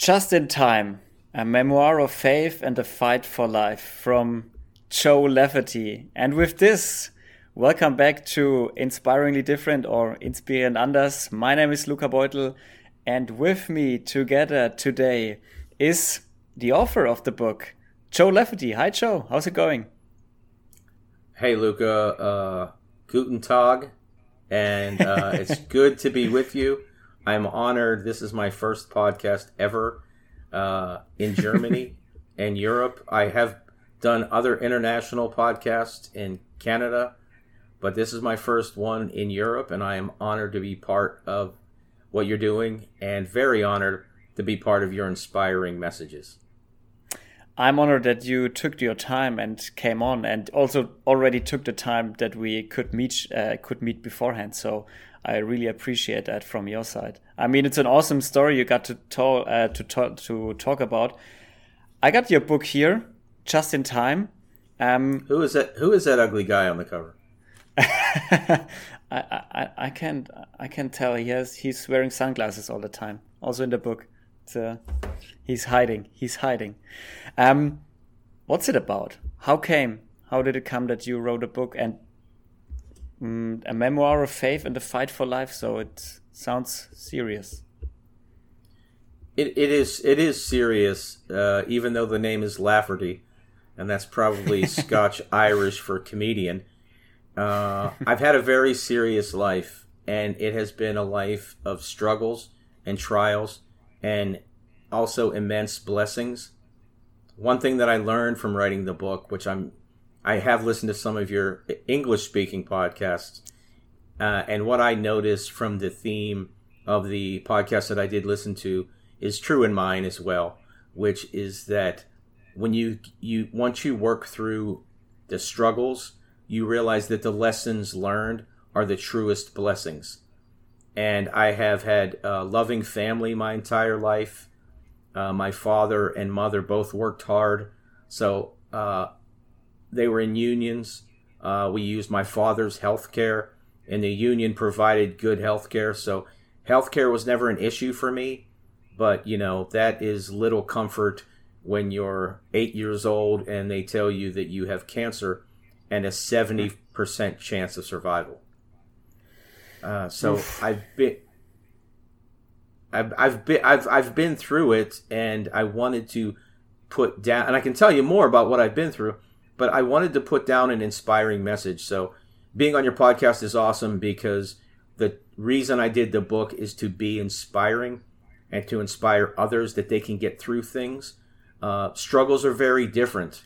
Just in Time, a memoir of faith and a fight for life from Joe Lafferty. And with this, welcome back to Inspiringly Different or Inspirierend Anders. My name is Luca Beutel, and with me together today is the author of the book, Joe Lafferty. Hi, Joe. How's it going? Hey, Luca. Uh, guten Tag. And uh, it's good to be with you. I'm honored. This is my first podcast ever uh, in Germany and Europe. I have done other international podcasts in Canada, but this is my first one in Europe, and I am honored to be part of what you're doing and very honored to be part of your inspiring messages. I'm honored that you took your time and came on, and also already took the time that we could meet uh, could meet beforehand. So I really appreciate that from your side. I mean, it's an awesome story you got to talk uh, to talk to talk about. I got your book here just in time. Um, who is that? Who is that ugly guy on the cover? I, I I can't I can't tell. He has he's wearing sunglasses all the time. Also in the book, uh, he's hiding. He's hiding. Um, what's it about? How came? How did it come that you wrote a book and mm, a memoir of faith and the fight for life? So it sounds serious. It, it is it is serious, uh, even though the name is Lafferty, and that's probably Scotch Irish for comedian. Uh, I've had a very serious life, and it has been a life of struggles and trials, and also immense blessings. One thing that I learned from writing the book, which I'm, I have listened to some of your English speaking podcasts, uh, and what I noticed from the theme of the podcast that I did listen to is true in mine as well, which is that when you you once you work through the struggles, you realize that the lessons learned are the truest blessings. And I have had a loving family my entire life. Uh, my father and mother both worked hard, so uh, they were in unions. Uh, we used my father's health care, and the union provided good health care. So health care was never an issue for me, but you know that is little comfort when you're eight years old and they tell you that you have cancer and a seventy percent chance of survival. Uh, so Oof. I've been I've, I've been I've I've been through it, and I wanted to put down, and I can tell you more about what I've been through, but I wanted to put down an inspiring message. So being on your podcast is awesome because the reason I did the book is to be inspiring and to inspire others that they can get through things. Uh, struggles are very different.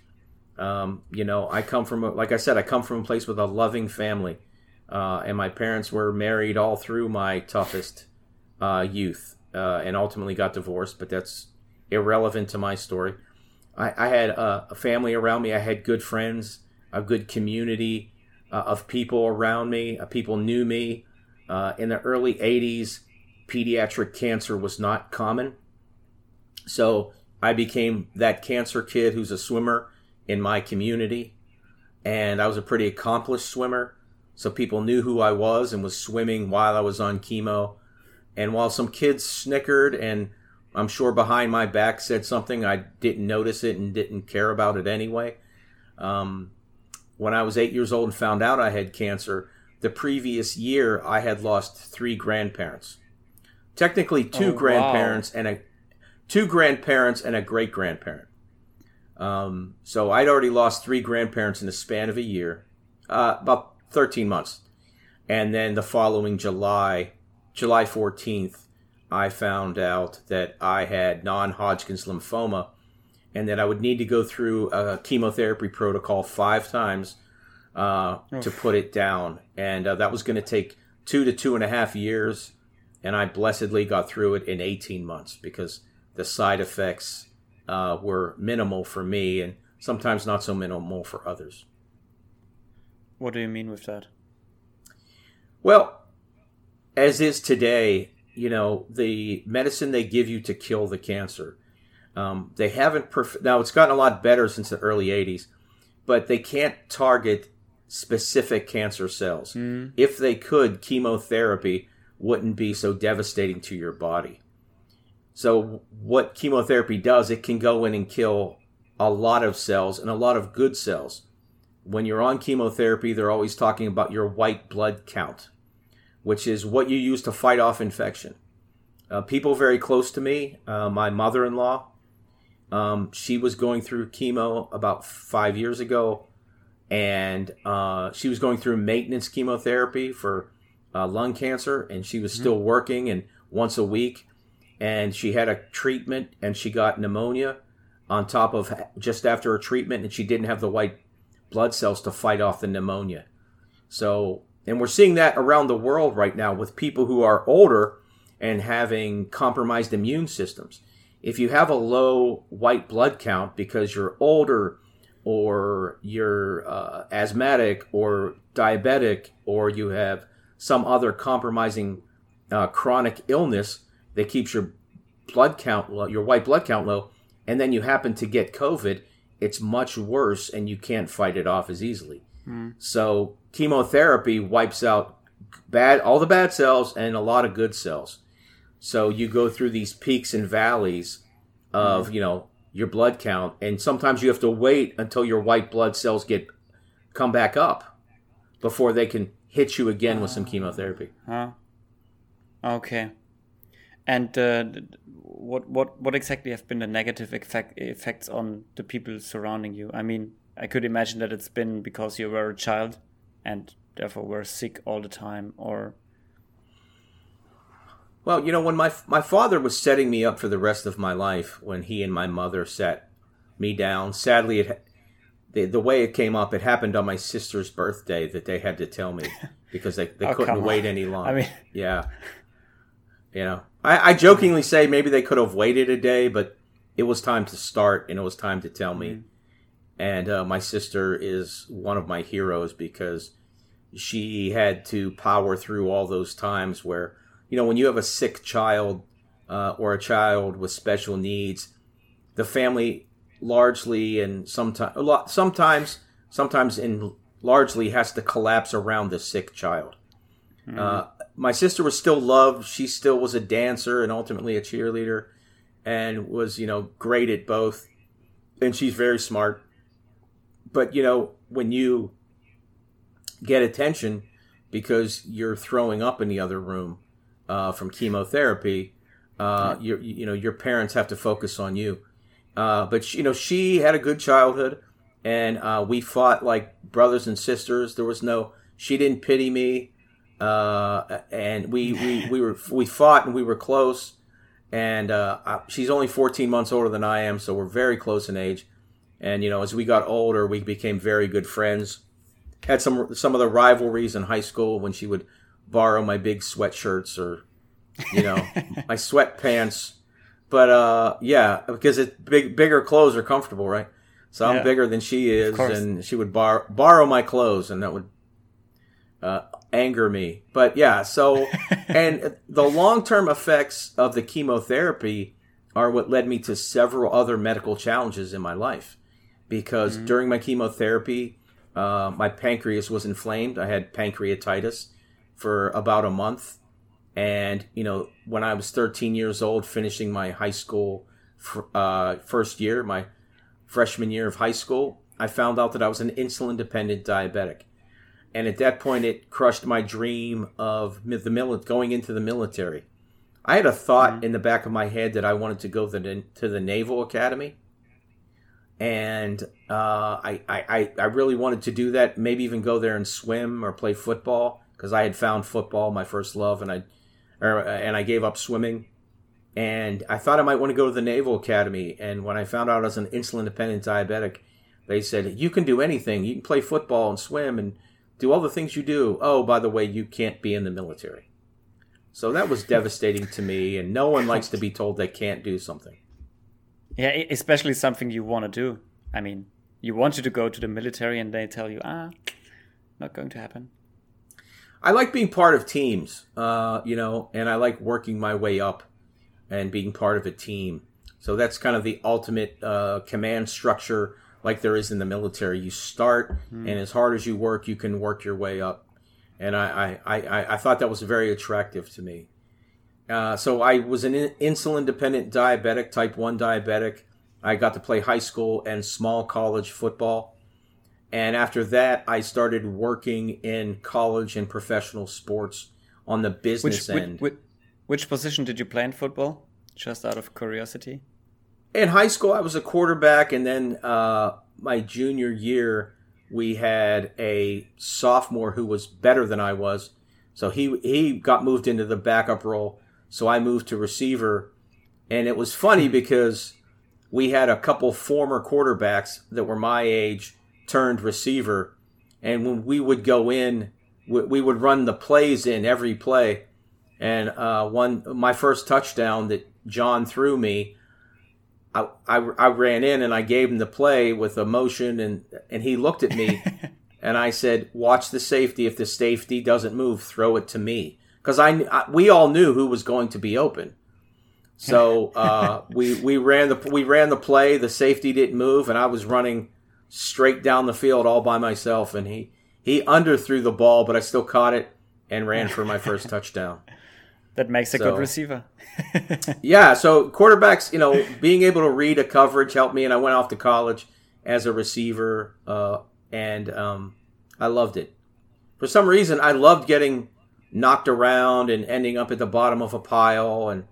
Um, you know, I come from, a, like I said, I come from a place with a loving family, uh, and my parents were married all through my toughest uh, youth uh, and ultimately got divorced, but that's irrelevant to my story. I, I had a, a, family around me. I had good friends, a good community uh, of people around me. Uh, people knew me. Uh, in the early 80s, pediatric cancer was not common. So I became that cancer kid who's a swimmer in my community. And I was a pretty accomplished swimmer. So people knew who I was and was swimming while I was on chemo and while some kids snickered and I'm sure behind my back said something, I didn't notice it and didn't care about it anyway. Um, when I was eight years old and found out I had cancer, the previous year I had lost three grandparents. Technically, two oh, grandparents wow. and a two grandparents and a great grandparent. Um, so I'd already lost three grandparents in the span of a year, uh, about 13 months. And then the following July, July 14th, I found out that I had non Hodgkin's lymphoma and that I would need to go through a chemotherapy protocol five times uh, to put it down. And uh, that was going to take two to two and a half years. And I blessedly got through it in 18 months because the side effects uh, were minimal for me and sometimes not so minimal for others. What do you mean with that? Well, as is today, you know, the medicine they give you to kill the cancer, um, they haven't perf- now it's gotten a lot better since the early 80s, but they can't target specific cancer cells. Mm. If they could, chemotherapy wouldn't be so devastating to your body. So what chemotherapy does, it can go in and kill a lot of cells and a lot of good cells. When you're on chemotherapy, they're always talking about your white blood count, which is what you use to fight off infection. Uh, people very close to me, uh, my mother in law, um, she was going through chemo about five years ago, and uh, she was going through maintenance chemotherapy for uh, lung cancer, and she was mm-hmm. still working and once a week, and she had a treatment, and she got pneumonia on top of just after her treatment, and she didn't have the white blood cells to fight off the pneumonia. So, and we're seeing that around the world right now with people who are older and having compromised immune systems. If you have a low white blood count because you're older or you're uh, asthmatic or diabetic or you have some other compromising uh, chronic illness that keeps your blood count low, your white blood count low, and then you happen to get COVID, it's much worse and you can't fight it off as easily. Mm. So chemotherapy wipes out bad all the bad cells and a lot of good cells. So you go through these peaks and valleys of, mm. you know, your blood count and sometimes you have to wait until your white blood cells get come back up before they can hit you again with some chemotherapy. Huh. Okay. And uh, what what what exactly have been the negative effect, effects on the people surrounding you? I mean, I could imagine that it's been because you were a child and therefore were sick all the time, or. Well, you know, when my my father was setting me up for the rest of my life, when he and my mother sat me down, sadly, it the, the way it came up, it happened on my sister's birthday that they had to tell me because they, they oh, couldn't wait any longer. I mean, yeah, you know, I, I jokingly say maybe they could have waited a day, but it was time to start and it was time to tell me. Mm-hmm. And uh, my sister is one of my heroes because she had to power through all those times where, you know, when you have a sick child uh, or a child with special needs, the family largely and sometimes a lot sometimes sometimes in largely has to collapse around the sick child. Mm-hmm. Uh, my sister was still loved. She still was a dancer and ultimately a cheerleader, and was you know great at both. And she's very smart. But you know when you get attention because you're throwing up in the other room uh, from chemotherapy, uh, you you know your parents have to focus on you. Uh, but she, you know she had a good childhood, and uh, we fought like brothers and sisters. There was no she didn't pity me uh, and we, we, we were we fought and we were close. And uh, she's only 14 months older than I am, so we're very close in age. And you know, as we got older, we became very good friends. Had some some of the rivalries in high school when she would borrow my big sweatshirts or you know my sweatpants. But uh, yeah, because it's big bigger clothes are comfortable, right? So I'm yeah, bigger than she is, and she would bar- borrow my clothes, and that would uh, anger me. But yeah, so and the long-term effects of the chemotherapy are what led me to several other medical challenges in my life. Because mm-hmm. during my chemotherapy, uh, my pancreas was inflamed. I had pancreatitis for about a month. And, you know, when I was 13 years old, finishing my high school uh, first year, my freshman year of high school, I found out that I was an insulin dependent diabetic and at that point it crushed my dream of the mil- going into the military. I had a thought mm-hmm. in the back of my head that I wanted to go to the, to the Naval Academy, and uh, I, I I really wanted to do that. Maybe even go there and swim or play football because I had found football my first love, and I or, and I gave up swimming. And I thought I might want to go to the Naval Academy. And when I found out I was an insulin dependent diabetic, they said you can do anything. You can play football and swim and do all the things you do. Oh, by the way, you can't be in the military. So that was devastating to me, and no one likes to be told they can't do something. Yeah, especially something you want to do. I mean, you wanted to go to the military, and they tell you, ah, not going to happen. I like being part of teams, uh, you know, and I like working my way up and being part of a team. So that's kind of the ultimate uh, command structure like there is in the military. You start, mm. and as hard as you work, you can work your way up. And I, I, I, I thought that was very attractive to me. Uh, so I was an insulin dependent diabetic, type 1 diabetic. I got to play high school and small college football. And after that, I started working in college and professional sports on the business which, end. Which, which, position did you play in football? Just out of curiosity. In high school, I was a quarterback, and then uh, my junior year, we had a sophomore who was better than I was, so he he got moved into the backup role. So I moved to receiver, and it was funny because we had a couple former quarterbacks that were my age turned receiver, and when we would go in, we, would run the plays in every play. And uh, one, my first touchdown that John threw me, I, I, I, ran in and I gave him the play with a motion, and and he looked at me, and I said, "Watch the safety. If the safety doesn't move, throw it to me." Because I, I, we all knew who was going to be open. So uh, we we ran the we ran the play. The safety didn't move, and I was running straight down the field all by myself, and he he underthrew the ball, but I still caught it and ran for my first touchdown. That makes a so, good receiver. yeah, so quarterbacks, you know, being able to read a coverage helped me, and I went off to college as a receiver, uh, and um, I loved it. For some reason, I loved getting knocked around and ending up at the bottom of a pile. And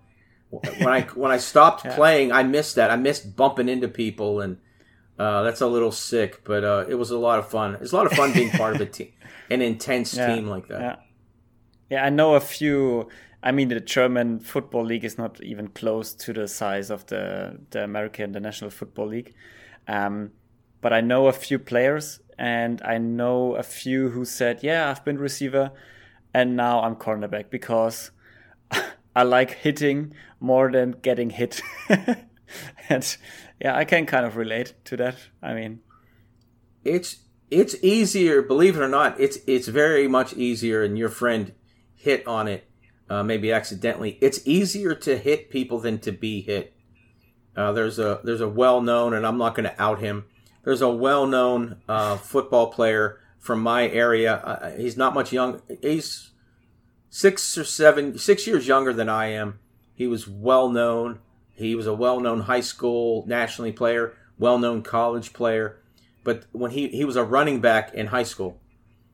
when I when I stopped yeah. playing, I missed that. I missed bumping into people and uh, that's a little sick, but uh, it was a lot of fun. It's a lot of fun being part of a team, an intense yeah, team like that. Yeah. yeah, I know a few. I mean, the German football league is not even close to the size of the the American, the National Football League. Um, but I know a few players, and I know a few who said, "Yeah, I've been receiver, and now I'm cornerback because I like hitting more than getting hit." and yeah, I can kind of relate to that. I mean, it's it's easier, believe it or not. It's it's very much easier, and your friend hit on it, uh, maybe accidentally. It's easier to hit people than to be hit. Uh, there's a there's a well known, and I'm not going to out him. There's a well known uh, football player from my area. Uh, he's not much young. He's six or seven, six years younger than I am. He was well known. He was a well-known high school nationally player, well-known college player, but when he he was a running back in high school,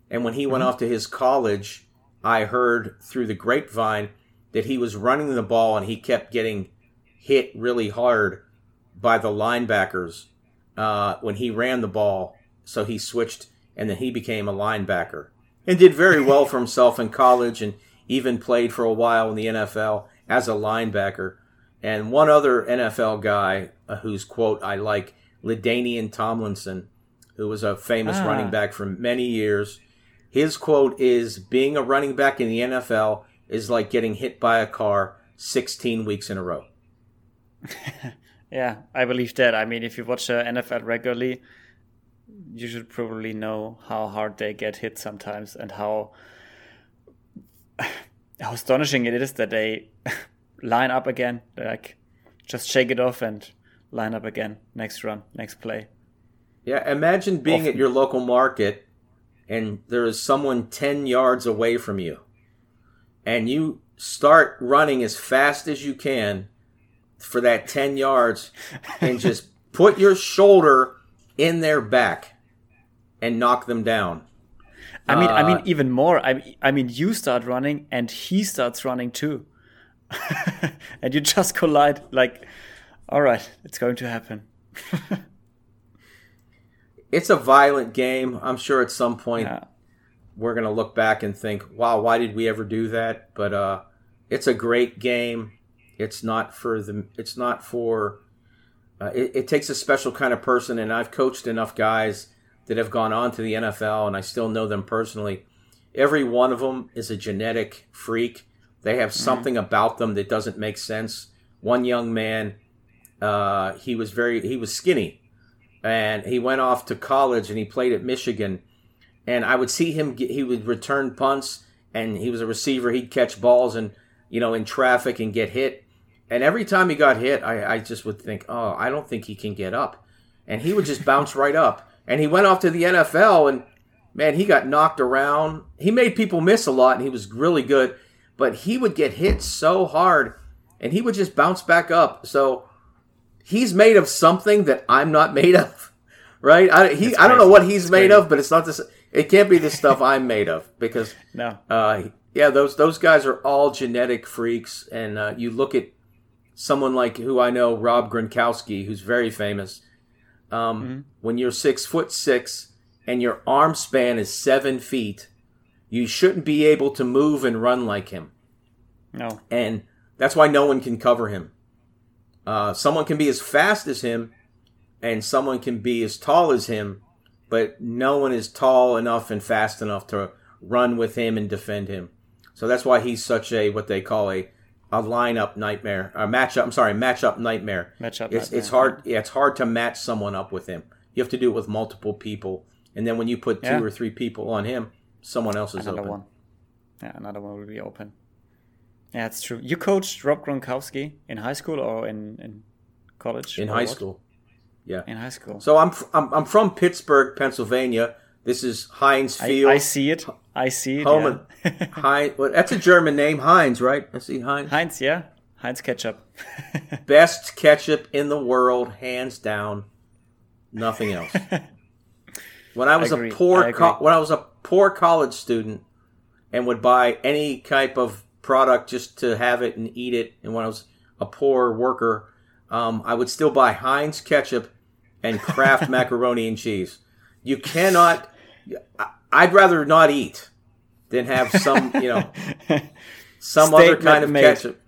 and when he mm-hmm. went off to his college, I heard through the grapevine that he was running the ball and he kept getting hit really hard by the linebackers uh, when he ran the ball. So he switched and then he became a linebacker and did very well for himself in college and even played for a while in the NFL as a linebacker. And one other NFL guy uh, whose quote I like, LaDainian Tomlinson, who was a famous ah. running back for many years. His quote is Being a running back in the NFL is like getting hit by a car 16 weeks in a row. yeah, I believe that. I mean, if you watch the NFL regularly, you should probably know how hard they get hit sometimes and how how astonishing it is that they line up again. Like just shake it off and line up again. Next run, next play. Yeah, imagine being Often. at your local market and there is someone 10 yards away from you. And you start running as fast as you can for that 10 yards and just put your shoulder in their back and knock them down. I mean, uh, I mean, uh, even more. I, I mean, you start running and he starts running too. and you just collide like all right it's going to happen it's a violent game i'm sure at some point yeah. we're going to look back and think wow why did we ever do that but uh it's a great game it's not for the it's not for uh, it, it takes a special kind of person and i've coached enough guys that have gone on to the nfl and i still know them personally every one of them is a genetic freak they have mm-hmm. something mm-hmm. about them that doesn't make sense. One young man, uh, he was very he was skinny, and he went off to college and he played at Michigan. And I would see him. Get, he would return punts, and he was a receiver. He'd catch balls and you know in traffic and get hit. And every time he got hit, I, I just would think, oh, I don't think he can get up. And he would just bounce right up. And he went off to the NFL, and man, he got knocked around. He made people miss a lot, and he was really good but he would get hit so hard and he would just bounce back up. So he's made of something that I'm not made of, right? I, he, I don't know what he's made of, but it's not this. It can't be the stuff I'm made of because No. uh, yeah, those those guys are all genetic freaks, and uh, you look at someone like who I know, Rob Gronkowski, who's very famous. Um, When you're six foot six and your arm span is seven feet, you shouldn't be able to move and run like him, No. and that's why no one can cover him. Uh, someone can be as fast as him, and someone can be as tall as him, but no one is tall enough and fast enough to run with him and defend him. So that's why he's such a what they call a a lineup nightmare, a matchup. I'm sorry, matchup nightmare. Matchup It's nightmare, it's hard. Yeah, it's hard to match someone up with him. You have to do it with multiple people, and then when you put two Yeah. or three people on him, someone else is Another open. one. Yeah, another one will be open. Yeah, it's true. You coached Rob Gronkowski in high school or in, in college? in high what? school. Yeah. In high school. So I'm, f- I'm I'm from Pittsburgh, Pennsylvania. This is Heinz I, Field. I see it. I see it. Home yeah. Heinz. Well, that's a German name, Heinz, right? I see Heinz. Heinz, yeah. Heinz ketchup. Best ketchup in the world, hands down. Nothing else. When I was I a poor I co- when I was a poor college student and would buy any type of product just to have it and eat it, and when I was a poor worker, um, I would still buy Heinz ketchup and Kraft macaroni and cheese. You cannot. I'd rather not eat than have some, you know, some other kind of made. ketchup.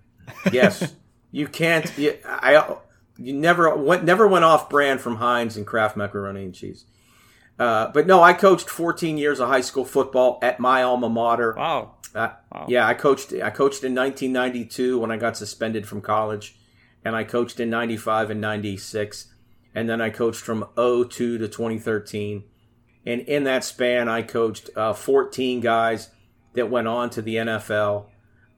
Yes, you can't. You, I you never went never went off brand from Heinz and Kraft macaroni and cheese. Uh, but no, I coached 14 years of high school football at my alma mater. wow. Uh, Wow. Yeah, I coached. I coached in 1992 when I got suspended from college, and I coached in 95 and 96, and then I coached from 02 to 2013. And in that span, I coached uh, 14 guys that went on to the NFL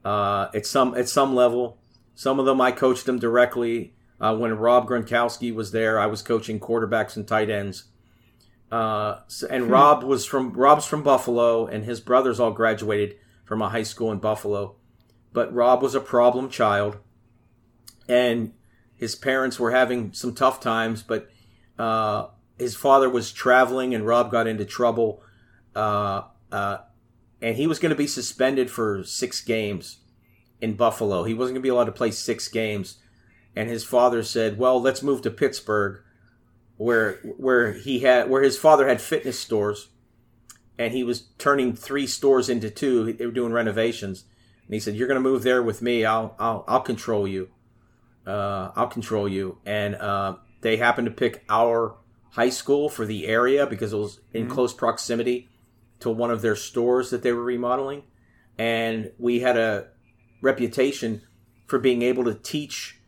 uh, at some at some level. Some of them I coached them directly. Uh, when Rob Gronkowski was there, I was coaching quarterbacks and tight ends. Uh, so- and Rob was from Rob's from Buffalo, and his brothers all graduated from a high school in Buffalo. But Rob was a problem child, and his parents were having some tough times. But uh, his father was traveling, and Rob got into trouble, uh, uh, and he was going to be suspended for six games in Buffalo. He wasn't going to be allowed to play six games, and his father said, "Well, let's move to Pittsburgh." Where where he had where his father had fitness stores, and he was turning three stores into two. They were doing renovations, and he said, "You're going to move there with me. I'll I'll I'll control you. Uh, I'll control you." And uh, they happened to pick our high school for the area because it was in close proximity to one of their stores that they were remodeling, and we had a reputation for being able to teach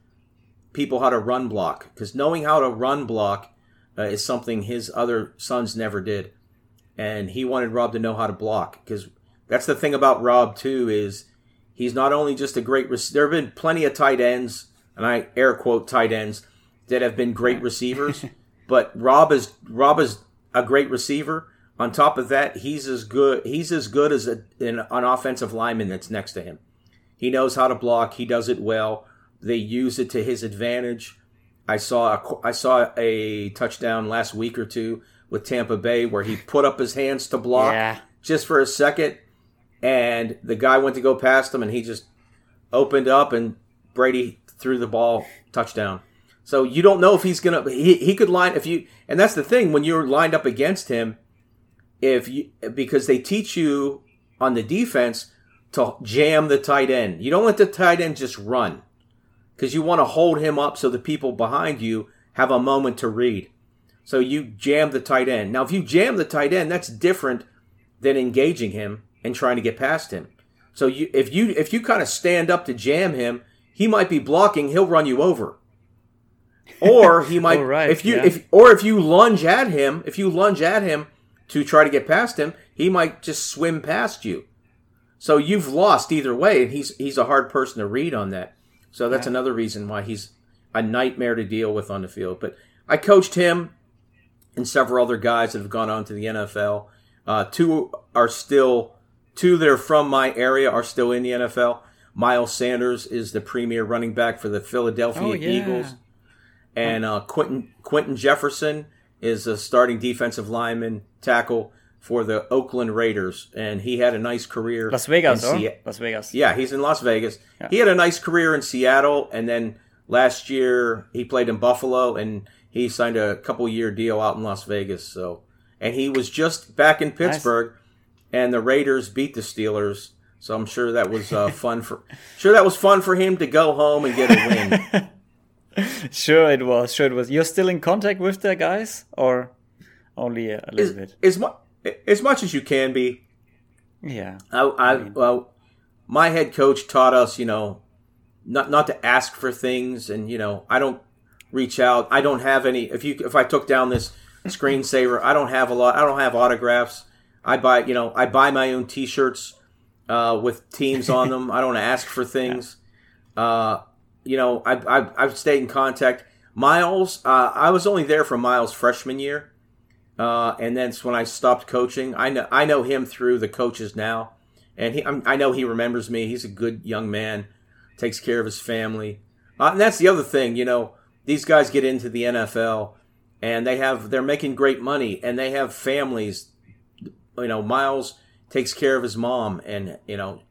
people how to run block because knowing how to run block uh, is something his other sons never did. And he wanted Rob to know how to block because that's the thing about Rob too is he's not only just a great rec- there have been plenty of tight ends and I air quote tight ends that have been great receivers but Rob is Rob is a great receiver. On top of that he's as good he's as good as a, an, an offensive lineman that's next to him. He knows how to block. He does it well. They use it to his advantage. I saw a, I saw a touchdown last week or two with Tampa Bay where he put up his hands to block Yeah. just for a second, and the guy went to go past him, and he just opened up, and Brady threw the ball touchdown. So you don't know if he's gonna he, he could line if you and that's the thing when you're lined up against him, if you because they teach you on the defense to jam the tight end. You don't let the tight end just run because you want to hold him up so the people behind you have a moment to read. So you jam the tight end. Now, if you jam the tight end, that's different than engaging him and trying to get past him. So you, if you if you kind of stand up to jam him, he might be blocking. He'll run you over, or he might right, if you yeah. if or if you lunge at him, if you lunge at him to try to get past him, he might just swim past you. So you've lost either way, and he's he's a hard person to read on that. So that's another reason why he's a nightmare to deal with on the field. But I coached him and several other guys that have gone on to the NFL. Uh, two are still two that are from my area are still in the NFL. Miles Sanders is the premier running back for the Philadelphia Oh, yeah. Eagles, and uh, Quinton Quinton Jefferson is a starting defensive lineman tackle for the Oakland Raiders, and he had a nice career. Las Vegas, in or Sea- Las Vegas. yeah, he's in Las Vegas. Yeah. He had a nice career in Seattle, and then last year he played in Buffalo, and he signed a couple year deal out in Las Vegas. So, and he was just back in Pittsburgh, and the Raiders beat the Steelers. So I'm sure that was uh, fun for sure that was fun for him to go home and get a win. Sure, it was. Sure, it was. You're still in contact with the guys, or only a, a little bit? as, mu- as much as you can be. Yeah. I, I well, my head coach taught us, you know, not not to ask for things, and you know, I don't reach out. I don't have any. If you if I took down this screensaver, I don't have a lot. I don't have autographs. I buy, you know, I buy my own T-shirts uh, with teams on them. I don't ask for things. Uh, you know, I, I I've stayed in contact. Miles, uh, I was only there for Miles' freshman year. Uh, and then when I stopped coaching, I know I know him through the coaches now, and he I'm, I know he remembers me. He's a good young man, takes care of his family, uh, and that's the other thing. You know, these guys get into the NFL, and they have they're making great money, and they have families. You know, Miles takes care of his mom, and you know,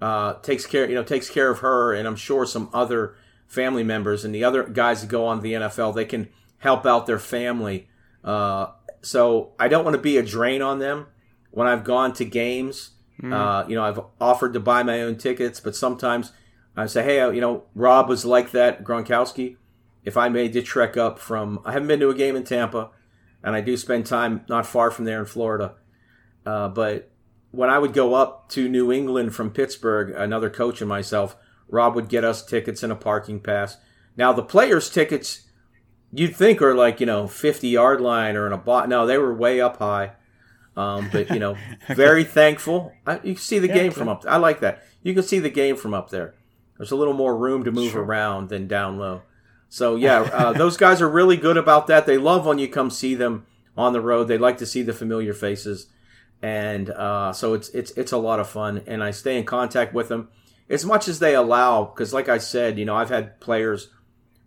uh, takes care you know takes care of her, and I'm sure some other family members and the other guys that go on the NFL they can help out their family. Uh, so I don't want to be a drain on them when I've gone to games. Uh, you know, I've offered to buy my own tickets, but sometimes I say, hey, you know, Rob was like that, Gronkowski. If I made the trek up from, I haven't been to a game in Tampa, and I do spend time not far from there in Florida. Uh, but when I would go up to New England from Pittsburgh, another coach and myself, Rob would get us tickets and a parking pass. Now the players' tickets, you'd think are like you know fifty yard line or in a bot. No, they were way up high. Um, but you know, very thankful. I, you can see the Yeah, game from up. I like that. You can see the game from up there. There's a little more room to move Sure. around than down low. So yeah, uh, those guys are really good about that. They love when you come see them on the road. They like to see the familiar faces, and uh, so it's it's it's a lot of fun. And I stay in contact with them as much as they allow. Because like I said, you know, I've had players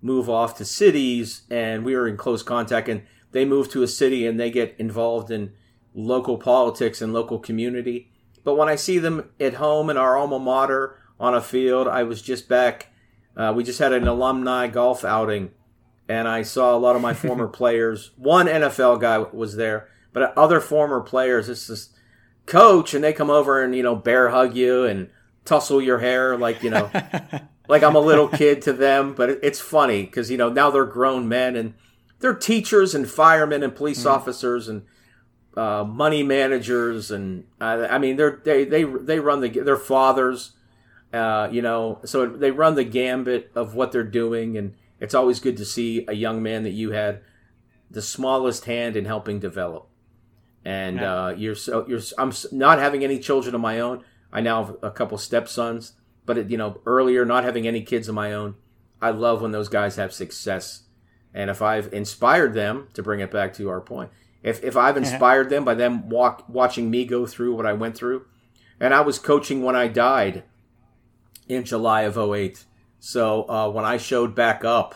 move off to cities, and we are in close contact, and they move to a city and they get involved in local politics and local community. But when I see them at home in our alma mater on a field, I was just back. Uh, we just had an alumni golf outing, and I saw a lot of my former players. One NFL guy was there, but other former players. It's just coach, and they come over and you know bear hug you and tussle your hair like you know like I'm a little kid to them. But it's funny because you know now they're grown men and they're teachers and firemen and police officers and uh, money managers and uh, I mean they're they they they run the their fathers, uh, you know, so they run the gambit of what they're doing, and it's always good to see a young man that you had the smallest hand in helping develop. And Yeah. uh, you're so you're I'm not having any children of my own. I now have a couple stepsons, but it, you know earlier not having any kids of my own. I love when those guys have success, and if I've inspired them to bring it back to our point, if if I've inspired them by them walk watching me go through what I went through, and I was coaching when I died in July of 08. So uh, when I showed back up,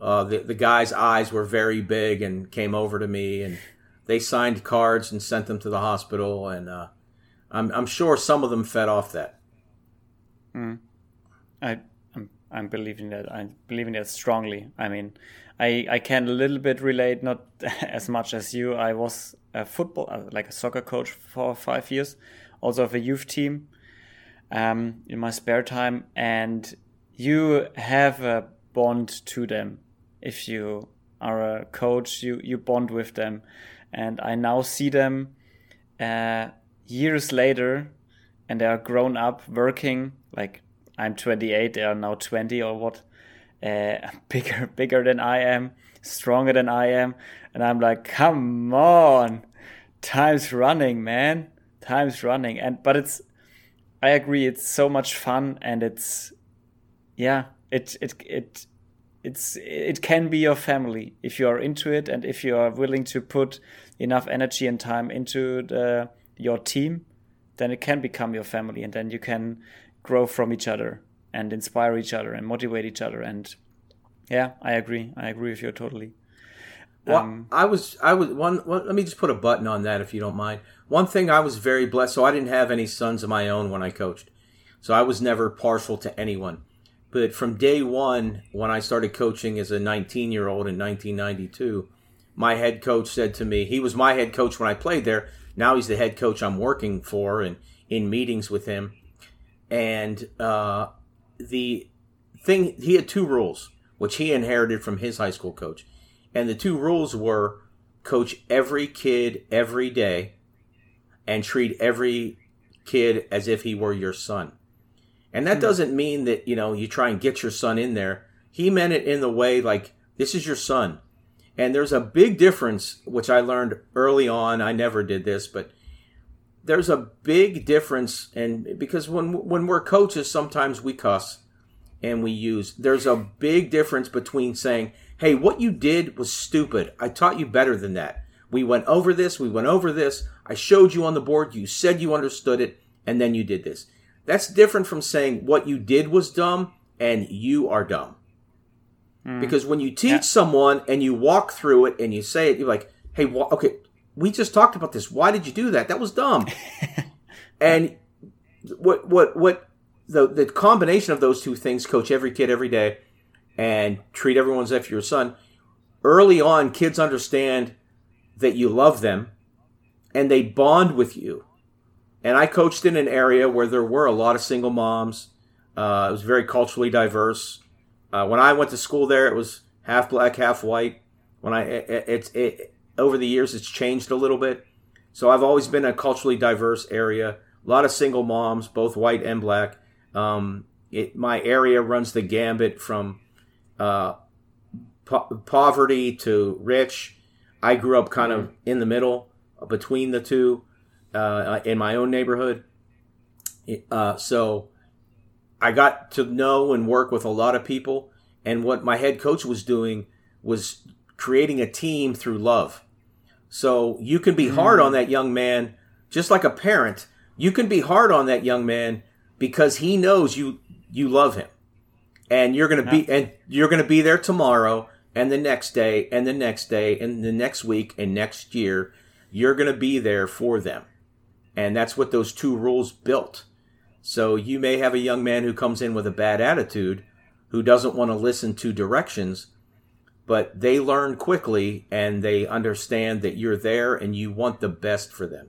uh, the the guys' eyes were very big and came over to me, and they signed cards and sent them to the hospital, and uh, I'm I'm sure some of them fed off that. I I'm, I'm believing that I'm believing that strongly. I mean, I I can a little bit relate, not as much as you. I was a football uh, like a soccer coach for five years, also of a youth team, um, in my spare time, and you have a bond to them. If you are a coach, you you bond with them, and I now see them uh, years later, and they are grown up working like I'm 28, they are now 20 or what, uh, bigger, bigger than I am, stronger than I am, and I'm like, come on, time's running, man, time's running, and but it's, I agree, it's so much fun, and it's, yeah, it it it. It's it can be your family if you are into it and if you are willing to put enough energy and time into the, your team then it can become your family, and then you can grow from each other and inspire each other and motivate each other. And yeah, I agree. I agree with you totally. Well, um, I was, I was one, one. Let me just put a button on that, if you don't mind. One thing I was very blessed. So I didn't have any sons of my own when I coached, so I was never partial to anyone. But from day one, when I started coaching as a 19 year old in 1992, my head coach said to me, he was my head coach when I played there. Now he's the head coach I'm working for and in meetings with him. And uh, the thing, he had two rules, which he inherited from his high school coach. And the two rules were coach every kid every day and treat every kid as if he were your son. And that hmm. doesn't mean that, you know, you try and get your son in there. He meant it in the way like, this is your son. And there's a big difference, which I learned early on. I never did this, but there's a big difference. And because when, when we're coaches, sometimes we cuss and we use, there's a big difference between saying, Hey, what you did was stupid. I taught you better than that. We went over this. We went over this. I showed you on the board. You said you understood it. And then you did this. That's different from saying what you did was dumb and you are dumb. Mm. Because when you teach yeah. someone and you walk through it and you say it, you're like, hey, wh- okay, we just talked about this. Why did you do that? That was dumb. and what, what, what, the, the combination of those two things, coach every kid every day and treat everyone as if you're your son. Early on, kids understand that you love them and they bond with you. And I coached in an area where there were a lot of single moms. Uh, it was very culturally diverse. Uh, when I went to school there, it was half black, half white. When I it, it's it, over the years, it's changed a little bit. So I've always been a culturally diverse area. A lot of single moms, both white and black. Um, it, my area runs the gambit from uh, po- poverty to rich. I grew up kind of in the middle between the two uh, in my own neighborhood. Uh, so I got to know and work with a lot of people. And what my head coach was doing was creating a team through love. So you can be hard on mm. that young man, just like a parent. You can be hard on that young man because he knows you you love him, and you're gonna be and you're gonna be there tomorrow and the next day and the next day and the next week and next year. You're gonna be there for them, and that's what those two rules built. So you may have a young man who comes in with a bad attitude, who doesn't want to listen to directions, but they learn quickly and they understand that you're there and you want the best for them.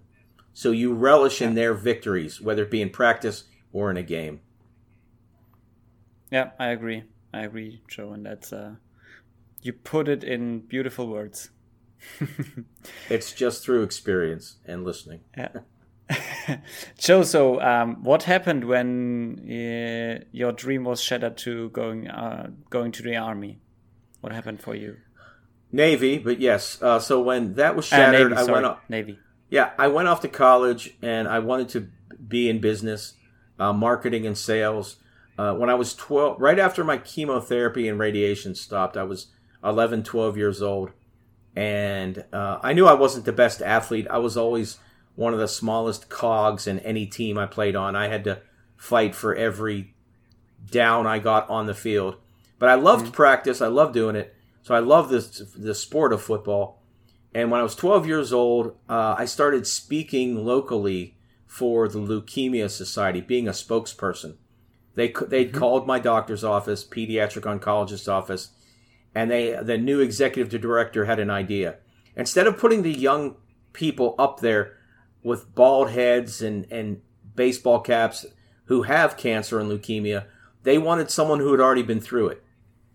So you relish in their victories, whether it be in practice or in a game. Yeah, I agree. I agree, Joe, and that's uh, you put it in beautiful words. it's just through experience and listening. Yeah. Joe, so um, what happened when uh, your dream was shattered to going uh, going to the army? What happened for you? Navy, but yes. Uh, so when that was uh, shattered, Navy, I went off. Navy. Yeah, I went off to college, and I wanted to be in business, uh, marketing and sales. Uh, when I was 12, right after my chemotherapy and radiation stopped, I was 11, 12 years old. And I knew I wasn't the best athlete. I was always one of the smallest cogs in any team I played on. I had to fight for every down I got on the field. But I loved mm-hmm. practice. I loved doing it. So I love this the sport of football. And when I was 12 years old, uh, I started speaking locally for the Leukemia Society, being a spokesperson. They they'd mm-hmm. called my doctor's office, pediatric oncologist's office, and they the new executive director had an idea. Instead of putting the young people up there with bald heads and, and baseball caps who have cancer and leukemia. They wanted someone who had already been through it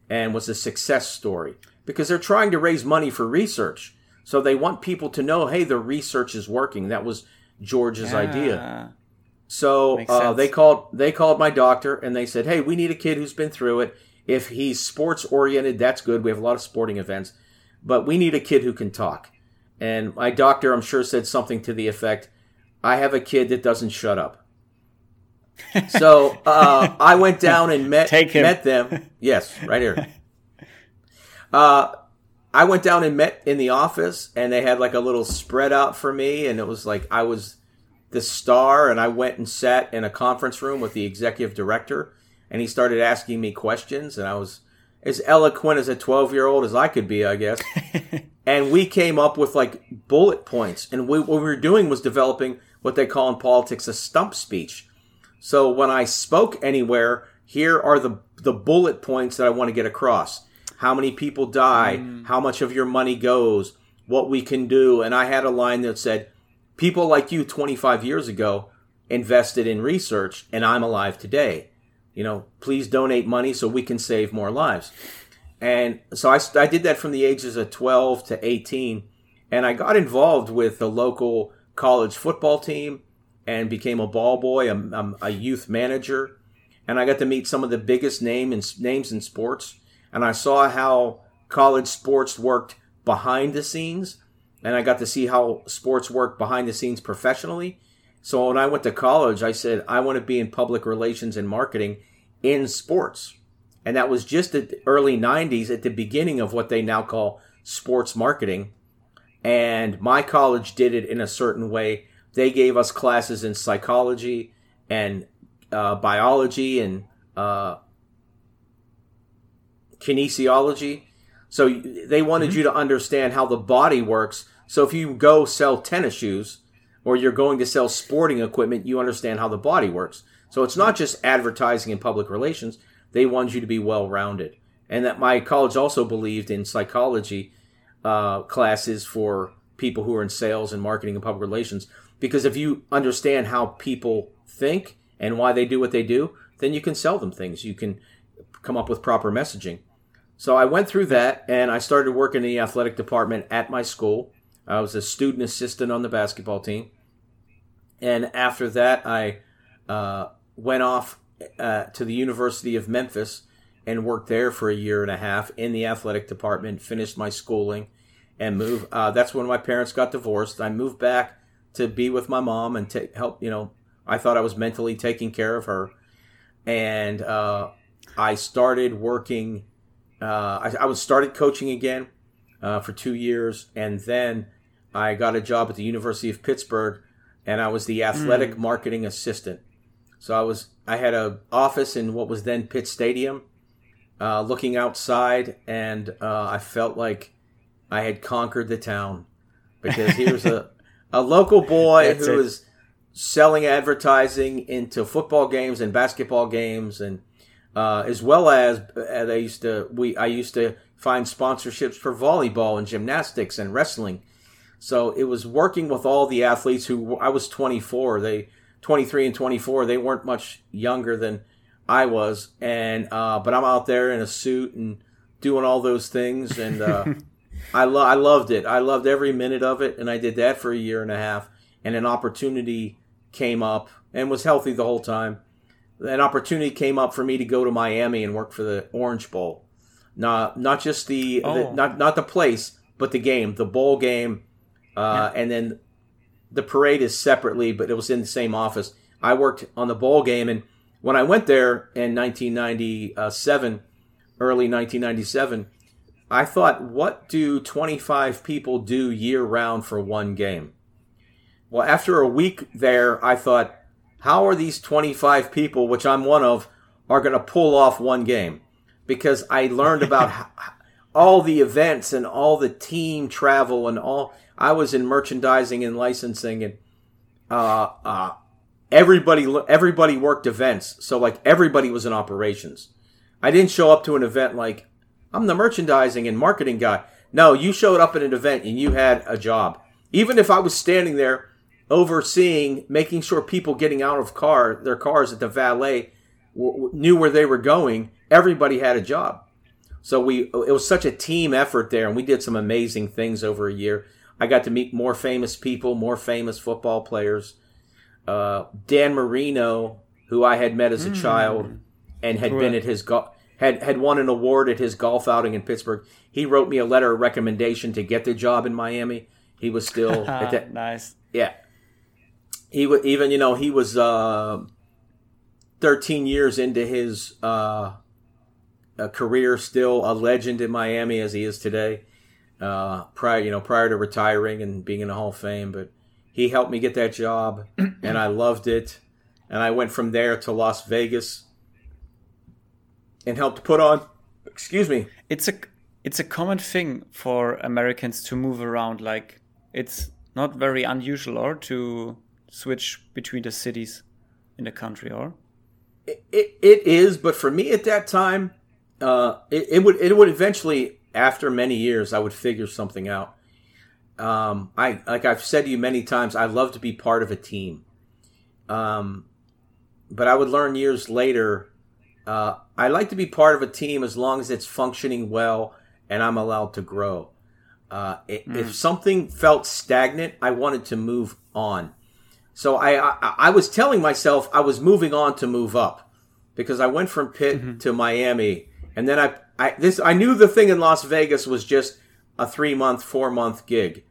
and was a success story because they're trying to raise money for research. So they want people to know, hey, the research is working. That was George's yeah. idea. So uh, they called they called my doctor and they said, hey, we need a kid who's been through it. If he's sports oriented, that's good. We have a lot of sporting events, but we need a kid who can talk. And my doctor, I'm sure, said something to the effect, I have a kid that doesn't shut up. so uh, I went down and met met them. Yes, right here. Uh, I went down and met in the office, and they had like a little spread out for me, and it was like I was the star, and I went and sat in a conference room with the executive director, and he started asking me questions, and I was as eloquent as a 12 year old as I could be, I guess. and we came up with like bullet points, and we, what we were doing was developing what they call in politics a stump speech. So when I spoke anywhere, here are the the bullet points that I want to get across. How many people die? Mm. How much of your money goes? What we can do? And I had a line that said, "People like you 25 years ago invested in research, and I'm alive today. You know, please donate money so we can save more lives." And so I, I did that from the ages of 12 to 18, and I got involved with the local college football team and became a ball boy, a, a youth manager. And I got to meet some of the biggest name in, names in sports, and I saw how college sports worked behind the scenes, and I got to see how sports work behind the scenes professionally. So when I went to college, I said I want to be in public relations and marketing in sports, and that was just at the early '90s, at the beginning of what they now call sports marketing. And my college did it in a certain way. They gave us classes in psychology and uh, biology and uh, kinesiology. So they wanted mm-hmm. you to understand how the body works. So if you go sell tennis shoes or you're going to sell sporting equipment, you understand how the body works. So it's not just advertising and public relations. They want you to be well rounded. And that my college also believed in psychology uh, classes for people who are in sales and marketing and public relations. Because if you understand how people think and why they do what they do, then you can sell them things. You can come up with proper messaging. So I went through that and I started working in the athletic department at my school. I was a student assistant on the basketball team. And after that, I uh, went off uh, to the University of Memphis and worked there for a year and a half in the athletic department, finished my schooling, and moved. Uh, that's when my parents got divorced. I moved back to be with my mom and to help, you know, I thought I was mentally taking care of her, and uh, I started working. Uh, I, I, was started coaching again uh, for two years, and then I got a job at the University of Pittsburgh, and I was the athletic mm. marketing assistant. So I was I had a office in what was then Pitt Stadium, uh, looking outside, and uh, I felt like I had conquered the town because he was a a local boy who was selling advertising into football games and basketball games and uh, as well as they used to we I used to find sponsorships for volleyball and gymnastics and wrestling. So it was working with all the athletes who I was 24, they 23 and 24, they weren't much younger than I was and uh, but I'm out there in a suit and doing all those things and uh, I lo- I loved it. I loved every minute of it and I did that for a year and a half and an opportunity came up and was healthy the whole time. An opportunity came up for me to go to Miami and work for the Orange Bowl. Not not just the, oh. the not not the place, but the game, the bowl game, uh, yeah. and then the parade is separately, but it was in the same office. I worked on the bowl game, and when I went there in 1997, early 1997, I thought, what do 25 people do year round for one game? Well, after a week there, I thought, how are these 25 people, which I'm one of, are going to pull off one game? Because I learned about all the events and all the team travel and all. I was in merchandising and licensing, and uh, uh, everybody everybody worked events. So like everybody was in operations. I didn't show up to an event like I'm the merchandising and marketing guy. No, you showed up at an event and you had a job. Even if I was standing there overseeing, making sure people getting out of car their cars at the valet w- knew where they were going. Everybody had a job, so we it was such a team effort there, and we did some amazing things over a year. I got to meet more famous people, more famous football players. Uh, Dan Marino, who I had met as a mm. child and had been at his go- had had won an award at his golf outing in Pittsburgh. He wrote me a letter of recommendation to get the job in Miami. He was still at that, nice. Yeah, he would even you know he was uh, 13 years into his uh, career, still a legend in Miami as he is today. Uh, prior you know prior to retiring and being in the Hall of Fame, but he helped me get that job, and I loved it. And I went from there to Las Vegas and helped put on. Excuse me. It's a it's a common thing for Americans to move around. Like it's not very unusual or to switch between the cities in the country or it, it, it is but for me at that time uh, it, it would it would eventually after many years i would figure something out um, i like i've said to you many times i love to be part of a team um, but i would learn years later uh, i like to be part of a team as long as it's functioning well and i'm allowed to grow uh, mm. If something felt stagnant, I wanted to move on. So I, I, I was telling myself I was moving on to move up because I went from Pitt mm-hmm. to Miami, and then I, I this I knew the thing in Las Vegas was just a three month, four month gig,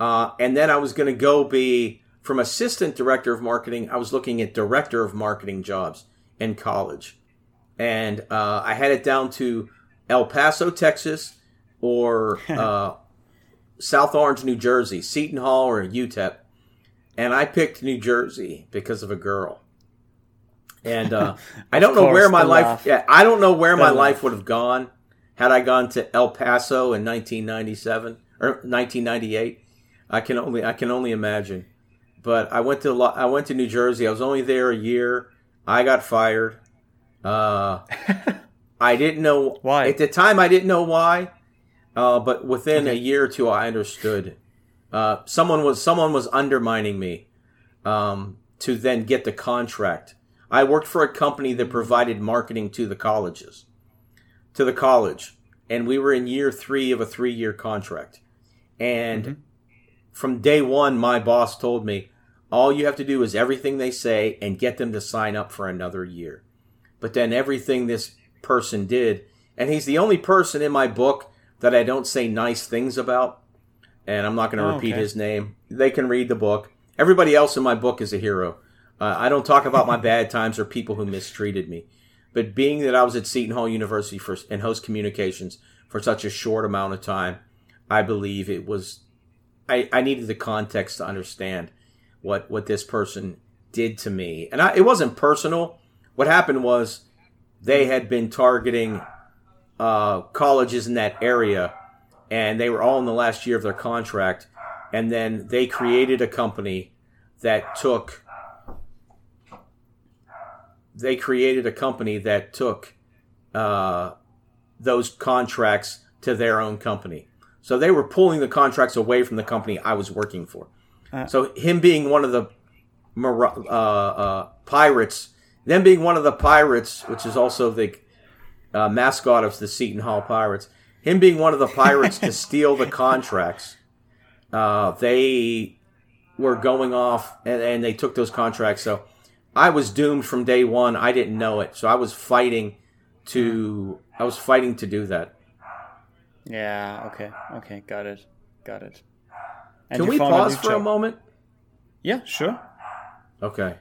uh, and then I was going to go be from assistant director of marketing. I was looking at director of marketing jobs in college, and uh, I had it down to El Paso, Texas, or uh, South Orange, New Jersey, Seton Hall or UTEP, and I picked New Jersey because of a girl. And uh, I don't know where my life. Laugh. Yeah, I don't know where the my laugh. life would have gone had I gone to El Paso in 1997 or 1998. I can only I can only imagine. But I went to I went to New Jersey. I was only there a year. I got fired. Uh, I didn't know why. At the time, I didn't know why. Uh, but within okay. a year or two, I understood. Uh, someone was someone was undermining me um, to then get the contract. I worked for a company that provided marketing to the colleges, to the college, and we were in year three of a three-year contract. And mm-hmm. from day one, my boss told me, all you have to do is everything they say and get them to sign up for another year. But then everything this person did, and he's the only person in my book that I don't say nice things about, and I'm not going to oh, repeat okay. his name. They can read the book. Everybody else in my book is a hero. Uh, I don't talk about my bad times or people who mistreated me. But being that I was at Seton Hall University for in host communications for such a short amount of time, I believe it was I, I needed the context to understand what what this person did to me. And I, it wasn't personal. What happened was they had been targeting uh, colleges in that area, and they were all in the last year of their contract. And then they created a company that took. They created a company that took uh, those contracts to their own company. So they were pulling the contracts away from the company I was working for. Uh, so him being one of the uh, uh, pirates, them being one of the pirates, which is also the uh, mascot of the Seton Hall Pirates, him being one of the pirates to steal the contracts, uh, they were going off and, and they took those contracts. So I was doomed from day one. I didn't know it, so I was fighting to I was fighting to do that. Yeah. Okay. Okay. Got it. Got it. And Can we pause for job. a moment? Yeah. Sure. Okay.